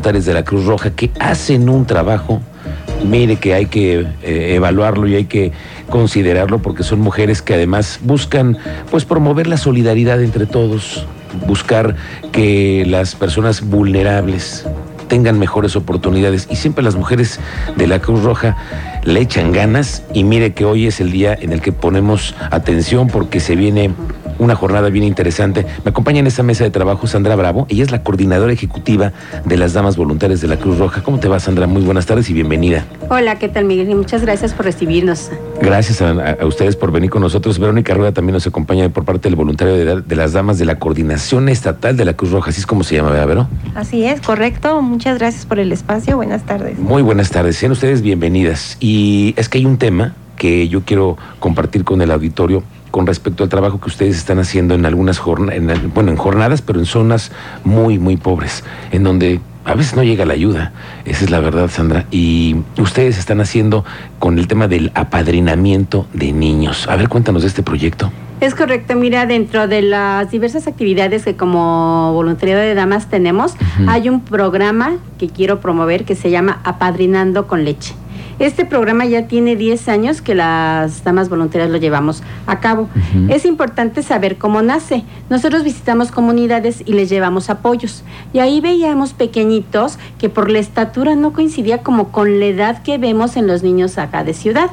de la Cruz Roja que hacen un trabajo mire que hay que eh, evaluarlo y hay que considerarlo porque son mujeres que además buscan pues promover la solidaridad entre todos, buscar que las personas vulnerables tengan mejores oportunidades y siempre las mujeres de la Cruz Roja le echan ganas y mire que hoy es el día en el que ponemos atención porque se viene una jornada bien interesante. Me acompaña en esta mesa de trabajo Sandra Bravo. Ella es la coordinadora ejecutiva de las Damas Voluntarias de la Cruz Roja. ¿Cómo te va, Sandra? Muy buenas tardes y bienvenida. Hola, ¿qué tal, Miguel? Y muchas gracias por recibirnos. Gracias a, ustedes por venir con nosotros. Verónica Rueda también nos acompaña por parte del voluntario de, las Damas de la Coordinación Estatal de la Cruz Roja. Así es como se llama, ¿verdad, Vero? Así es, correcto. Muchas gracias por el espacio. Buenas tardes. Muy buenas tardes. Sean ustedes bienvenidas. Y es que hay un tema que yo quiero compartir con el auditorio con respecto al trabajo que ustedes están haciendo en algunas jornadas, bueno, en jornadas, pero en zonas muy, muy pobres, en donde a veces no llega la ayuda. Esa es la verdad, Sandra. Y ustedes están haciendo con el tema del apadrinamiento de niños. A ver, cuéntanos de este proyecto. Es correcto, mira, dentro de las diversas actividades que como voluntariado de damas tenemos, hay un programa que quiero promover que se llama Apadrinando con leche. Este programa ya tiene 10 años que las damas voluntarias lo llevamos a cabo. Es importante saber cómo nace. Nosotros visitamos comunidades y les llevamos apoyos. Y ahí veíamos pequeñitos que por la estatura no coincidía como con la edad que vemos en los niños acá de ciudad.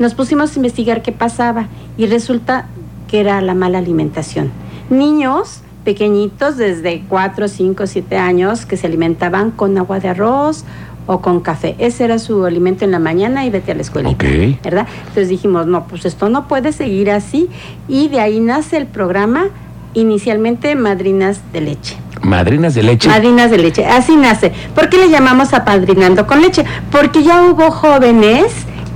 Nos pusimos a investigar qué pasaba y resulta que era la mala alimentación. Niños pequeñitos desde 4, 5, 7 años que se alimentaban con agua de arroz o con café. Ese era su alimento en la mañana y vete a la escuela. ¿Verdad? Entonces dijimos, no, pues esto no puede seguir así. Y de ahí nace el programa, inicialmente Madrinas de Leche. Madrinas de leche. Madrinas de leche, así nace. ¿Por qué le llamamos apadrinando con leche? Porque ya hubo jóvenes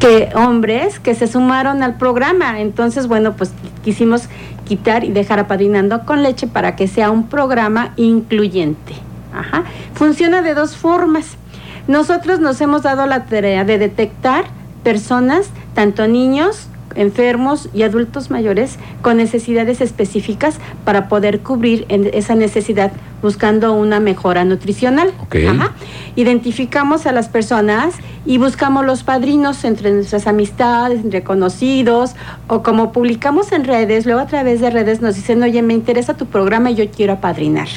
que hombres que se sumaron al programa. Entonces, bueno, pues quisimos quitar y dejar apadrinando con leche para que sea un programa incluyente. Ajá. Funciona de dos formas. Nosotros nos hemos dado la tarea de detectar personas, tanto niños, enfermos y adultos mayores con necesidades específicas para poder cubrir esa necesidad buscando una mejora nutricional. Identificamos a las personas y buscamos los padrinos entre nuestras amistades, entre conocidos, o como publicamos en redes, luego a través de redes nos dicen, oye, me interesa tu programa y yo quiero apadrinar.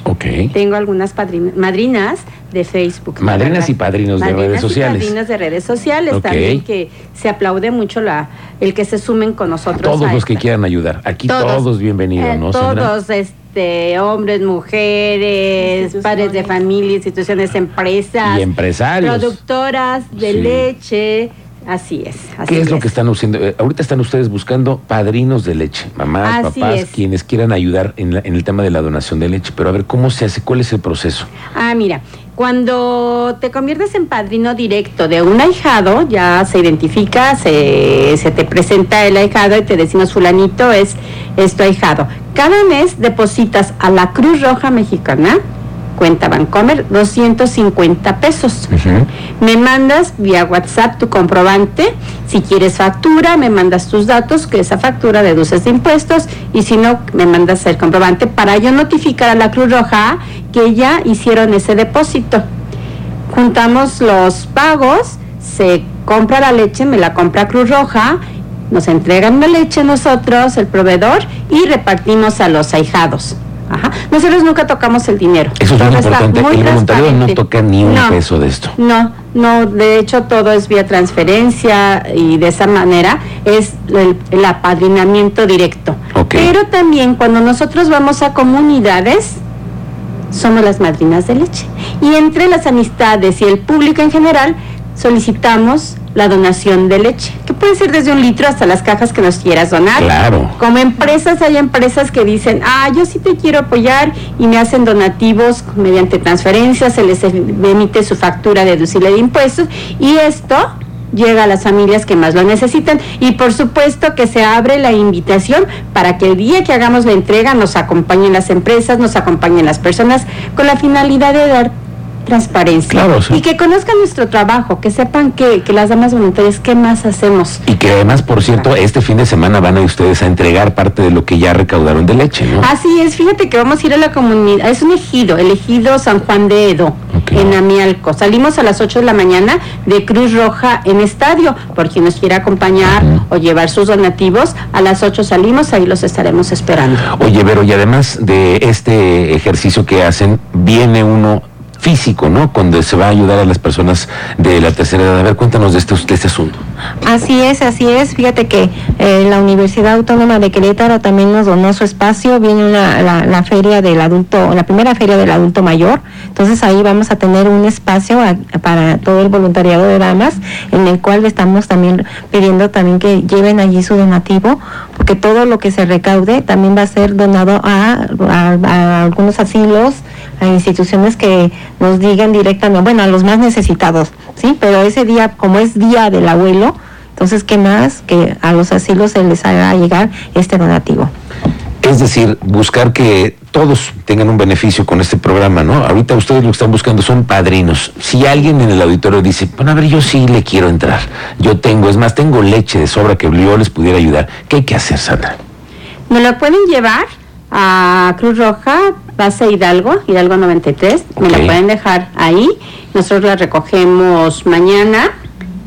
Tengo algunas madrinas de Facebook. Madrinas y padrinos de redes sociales. Madrinas de redes sociales también, que se aplaude mucho la, el que se sumen con nosotros. Todos los que quieran ayudar. Aquí todos, bienvenidos, eh, ¿no? Todos, este, hombres, mujeres, padres de familia, instituciones, empresas. Y empresarios. Productoras de leche. Así es. ¿Qué es, lo que están haciendo? Eh, ahorita están ustedes buscando padrinos de leche, mamás, papás, quienes quieran ayudar en, en, el tema de la donación de leche. Pero a ver, ¿cómo se hace? ¿Cuál es el proceso? Ah, mira, cuando te conviertes en padrino directo de un ahijado, ya se identifica, se, se te presenta el ahijado y te decimos fulanito es, es tu ahijado. Cada mes depositas a la Cruz Roja Mexicana cuenta Bancomer 250 pesos. Me mandas vía WhatsApp tu comprobante. Si quieres factura, me mandas tus datos, que esa factura deduces de impuestos. Y si no, me mandas el comprobante para yo notificar a la Cruz Roja que ya hicieron ese depósito. Juntamos los pagos, se compra la leche, me la compra Cruz Roja nos entregan la leche nosotros, el proveedor, y repartimos a los ahijados. Nosotros nunca tocamos el dinero. Eso es muy importante. el voluntario no toca ni un peso de esto. No, no, de hecho todo es vía transferencia y de esa manera es el, apadrinamiento directo. Pero también cuando nosotros vamos a comunidades, somos las madrinas de leche. Y entre las amistades y el público en general, solicitamos la donación de leche, que puede ser desde un litro hasta las cajas que nos quieras donar. Claro. Como empresas, hay empresas que dicen, ah, yo sí te quiero apoyar y me hacen donativos mediante transferencia, se les emite su factura deducible de impuestos y esto llega a las familias que más lo necesitan y por supuesto que se abre la invitación para que el día que hagamos la entrega nos acompañen las empresas, nos acompañen las personas con la finalidad de dar transparencia y que conozcan nuestro trabajo, que sepan que, las damas voluntarias, ¿qué más hacemos? Y que además, por cierto, este fin de semana van a ustedes a entregar parte de lo que ya recaudaron de leche, ¿no? Así es, fíjate que vamos a ir a la comunidad, es un ejido, el ejido San Juan de Edo. okay. en Amialco. Salimos a las 8 de la mañana de Cruz Roja en estadio, por quien nos quiera acompañar o llevar sus donativos, a las 8 salimos, ahí los estaremos esperando. Oye, Vero, y además de este ejercicio que hacen, viene uno físico, ¿no? Cuando se va a ayudar a las personas de la tercera edad. A ver, cuéntanos de este, de este asunto. Así es, así es. Fíjate que eh, la Universidad Autónoma de Querétaro también nos donó su espacio. Viene una, la, feria del adulto, la primera feria del adulto mayor. Entonces ahí vamos a tener un espacio para todo el voluntariado de damas, en el cual estamos también pidiendo también que lleven allí su donativo, porque todo lo que se recaude también va a ser donado a, a algunos asilos, a instituciones que nos digan directamente, bueno, a los más necesitados, ¿sí? Pero ese día, como es día del abuelo, entonces, ¿qué más que a los asilos se les haga llegar este donativo? Es decir, buscar que todos tengan un beneficio con este programa, ¿no? Ahorita ustedes lo que están buscando son padrinos. Si alguien en el auditorio dice, bueno, a ver, yo sí le quiero entrar, yo tengo, es más, tengo leche de sobra que yo les pudiera ayudar, ¿qué hay que hacer, Sandra? Me lo pueden llevar a Cruz Roja, base Hidalgo, Hidalgo 93, me la pueden dejar ahí, nosotros la recogemos mañana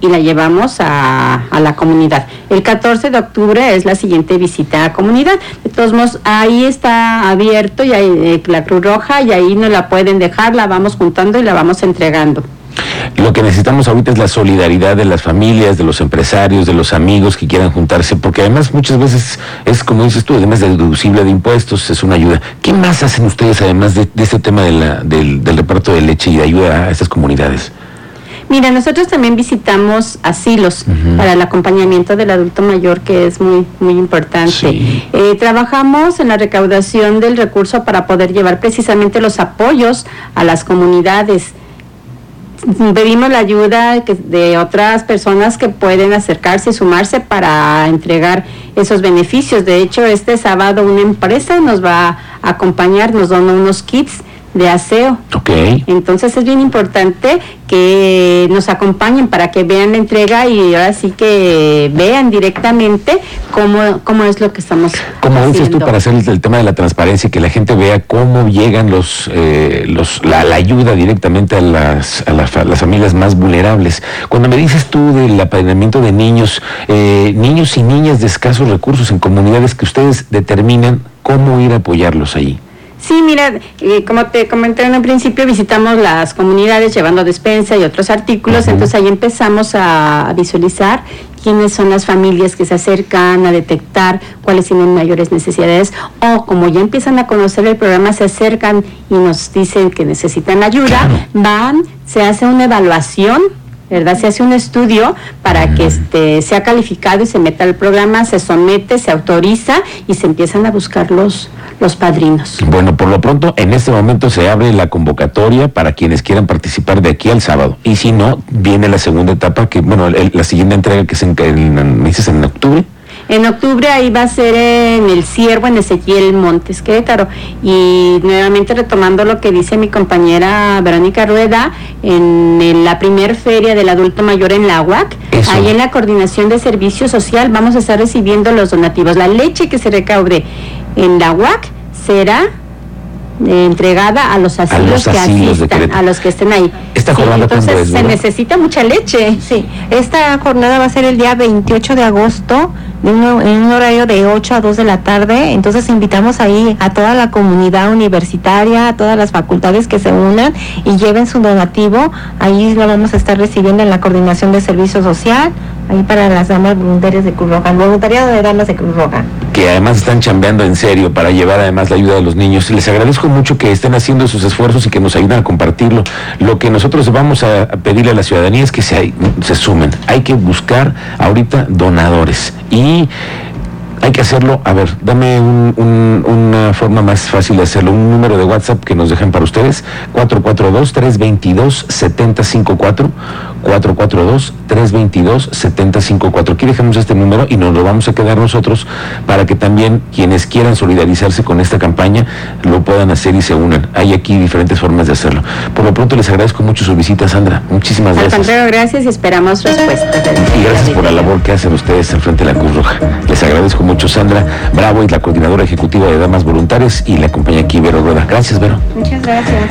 y la llevamos a, la comunidad. El 14 de octubre es la siguiente visita a comunidad. De todos modos, ahí está abierto y ahí, eh, la Cruz Roja y ahí nos la pueden dejar, la vamos juntando y la vamos entregando. Lo que necesitamos ahorita es la solidaridad de las familias, de los empresarios, de los amigos que quieran juntarse, porque además muchas veces es como dices tú, además de deducible de impuestos, es una ayuda. ¿Qué más hacen ustedes además de, este tema del, reparto de leche y de ayuda a estas comunidades? Mira, nosotros también visitamos asilos para el acompañamiento del adulto mayor, que es muy, muy importante. Eh, trabajamos en la recaudación del recurso para poder llevar precisamente los apoyos a las comunidades pedimos la ayuda de otras personas que pueden acercarse y sumarse para entregar esos beneficios. De hecho, este sábado una empresa nos va a acompañar, nos dona unos kits de aseo. Ok. Entonces es bien importante que nos acompañen para que vean la entrega y ahora sí que vean directamente cómo, cómo es lo que estamos Como dices tú, para hacer el, tema de la transparencia y que la gente vea cómo llegan los, eh, los la, ayuda directamente a las, a, las familias más vulnerables. Cuando me dices tú del apadrinamiento de niños, eh, niños y niñas de escasos recursos en comunidades que ustedes determinan cómo ir a apoyarlos ahí. Sí, mira, eh, como te comenté en un principio, visitamos las comunidades llevando despensa y otros artículos, entonces ahí empezamos a, visualizar quiénes son las familias que se acercan a detectar cuáles tienen mayores necesidades o como ya empiezan a conocer el programa, se acercan y nos dicen que necesitan ayuda, van, se hace una evaluación ¿verdad? Se hace un estudio para que este, sea calificado y se meta al programa, se somete, se autoriza y se empiezan a buscar los, los padrinos. Bueno, por lo pronto, en este momento se abre la convocatoria para quienes quieran participar de aquí al sábado. Y si no, viene la segunda etapa, que, bueno, la siguiente entrega que es en, en, en octubre. En octubre ahí va a ser en el Ciervo, en Ezequiel Montes, Querétaro. Y nuevamente retomando lo que dice mi compañera Verónica Rueda, en la primer feria del adulto mayor en la UAC, ahí en la coordinación de servicio social vamos a estar recibiendo los donativos. La leche que se recaude en la UAC será entregada a los asilos, que asistan, a los que estén ahí. Esta jornada entonces se necesita mucha leche. Sí, esta jornada va a ser el día 28 de agosto en un horario de 8 a 2 de la tarde. Entonces invitamos ahí a toda la comunidad universitaria, a todas las facultades que se unan y lleven su donativo. Ahí lo vamos a estar recibiendo en la coordinación de servicio social, ahí para las damas voluntarias de Cruz Roja, voluntariado de damas de Cruz Roja que además están chambeando en serio para llevar además la ayuda de los niños. Les agradezco mucho que estén haciendo sus esfuerzos y que nos ayuden a compartirlo. Lo que nosotros vamos a pedirle a la ciudadanía es que se, se sumen. Hay que buscar ahorita donadores y hay que hacerlo. A ver, dame una forma más fácil de hacerlo. Un número de WhatsApp que nos dejen para ustedes. 442-322-7054. 442-322-7054. Aquí dejamos este número y nos lo vamos a quedar nosotros para que también quienes quieran solidarizarse con esta campaña lo puedan hacer y se unan. Hay aquí diferentes formas de hacerlo. Por lo pronto les agradezco mucho su visita, Sandra. Muchísimas gracias. Al contrario, gracias y esperamos respuestas. Y gracias por la labor que hacen ustedes al frente de la Cruz Roja. Les agradezco mucho, Sandra Bravo, y la coordinadora ejecutiva de Damas Voluntarias y la compañía aquí, Vero Rueda. Gracias, Vero. Muchas gracias.